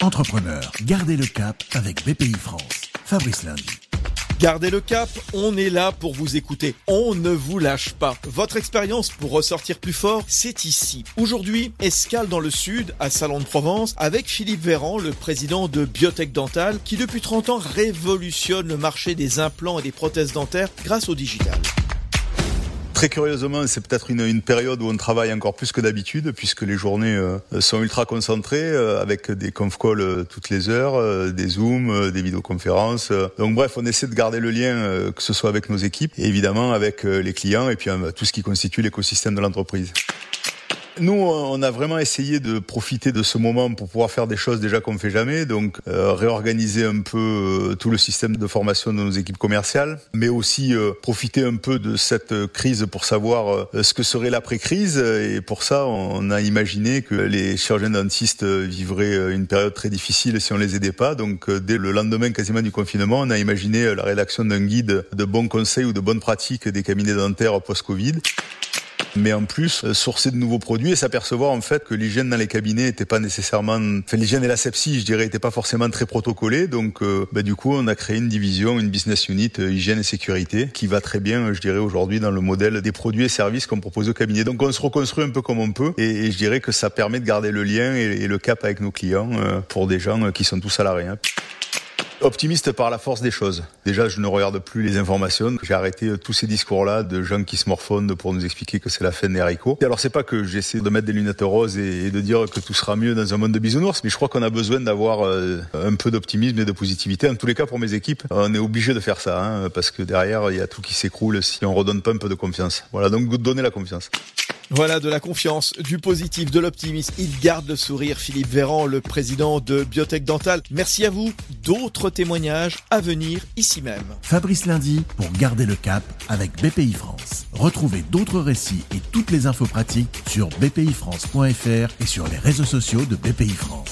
Entrepreneur, gardez le cap avec BPI France. Fabrice Lundi. Gardez le cap, on est là pour vous écouter. On ne vous lâche pas. Votre expérience pour ressortir plus fort, c'est ici. Aujourd'hui, escale dans le sud, à Salon de Provence, avec Philippe Véran, le président de Biotech Dental, qui depuis 30 ans révolutionne le marché des implants et des prothèses dentaires grâce au digital. Très curieusement, c'est peut-être une, une, période où on travaille encore plus que d'habitude, puisque les journées euh, sont ultra concentrées, euh, avec des conf calls euh, toutes les heures, des zooms, des vidéoconférences. Donc bref, on essaie de garder le lien, que ce soit avec nos équipes, et évidemment avec les clients, et puis tout ce qui constitue l'écosystème de l'entreprise. Nous, on a vraiment essayé de profiter de ce moment pour pouvoir faire des choses déjà qu'on ne fait jamais, donc euh, réorganiser un peu euh, tout le système de formation de nos équipes commerciales, mais aussi euh, profiter un peu de cette crise pour savoir ce que serait l'après-crise. Et pour ça, on a imaginé que les chirurgiens dentistes vivraient une période très difficile si on les aidait pas. Donc dès le lendemain quasiment du confinement, on a imaginé la rédaction d'un guide de bons conseils ou de bonnes pratiques des cabinets dentaires post-Covid mais en plus euh, sourcer de nouveaux produits et s'apercevoir en fait que l'hygiène dans les cabinets n'était pas nécessairement, enfin l'hygiène et l'asepsie, je dirais, n'étaient pas forcément très protocolés. Donc, euh, bah, du coup, on a créé une division, une business unit euh, hygiène et sécurité qui va très bien, je dirais, aujourd'hui dans le modèle des produits et services qu'on propose au cabinet. Donc, on se reconstruit un peu comme on peut et, je dirais que ça permet de garder le lien et, le cap avec nos clients pour des gens qui sont tous salariés. Hein. Optimiste par la force des choses. Déjà, je ne regarde plus les informations. J'ai arrêté euh, tous ces discours-là de gens qui se morfondent pour nous expliquer que c'est la fin des haricots. Alors, c'est pas que j'essaie de mettre des lunettes roses et, de dire que tout sera mieux dans un monde de bisounours, mais je crois qu'on a besoin d'avoir euh, un peu d'optimisme et de positivité. En tous les cas, pour mes équipes, on est obligé de faire ça, hein, parce que derrière, il y a tout qui s'écroule si on redonne pas un peu de confiance. Voilà, donc donner la confiance. Voilà de la confiance, du positif, de l'optimisme. Il garde le sourire, Philippe Véran, le président de Biotech Dental. Merci à vous. D'autres témoignages à venir ici même. Fabrice Lundi pour garder le cap avec BPI France. Retrouvez d'autres récits et toutes les infos pratiques sur bpifrance.fr et sur les réseaux sociaux de BPI France.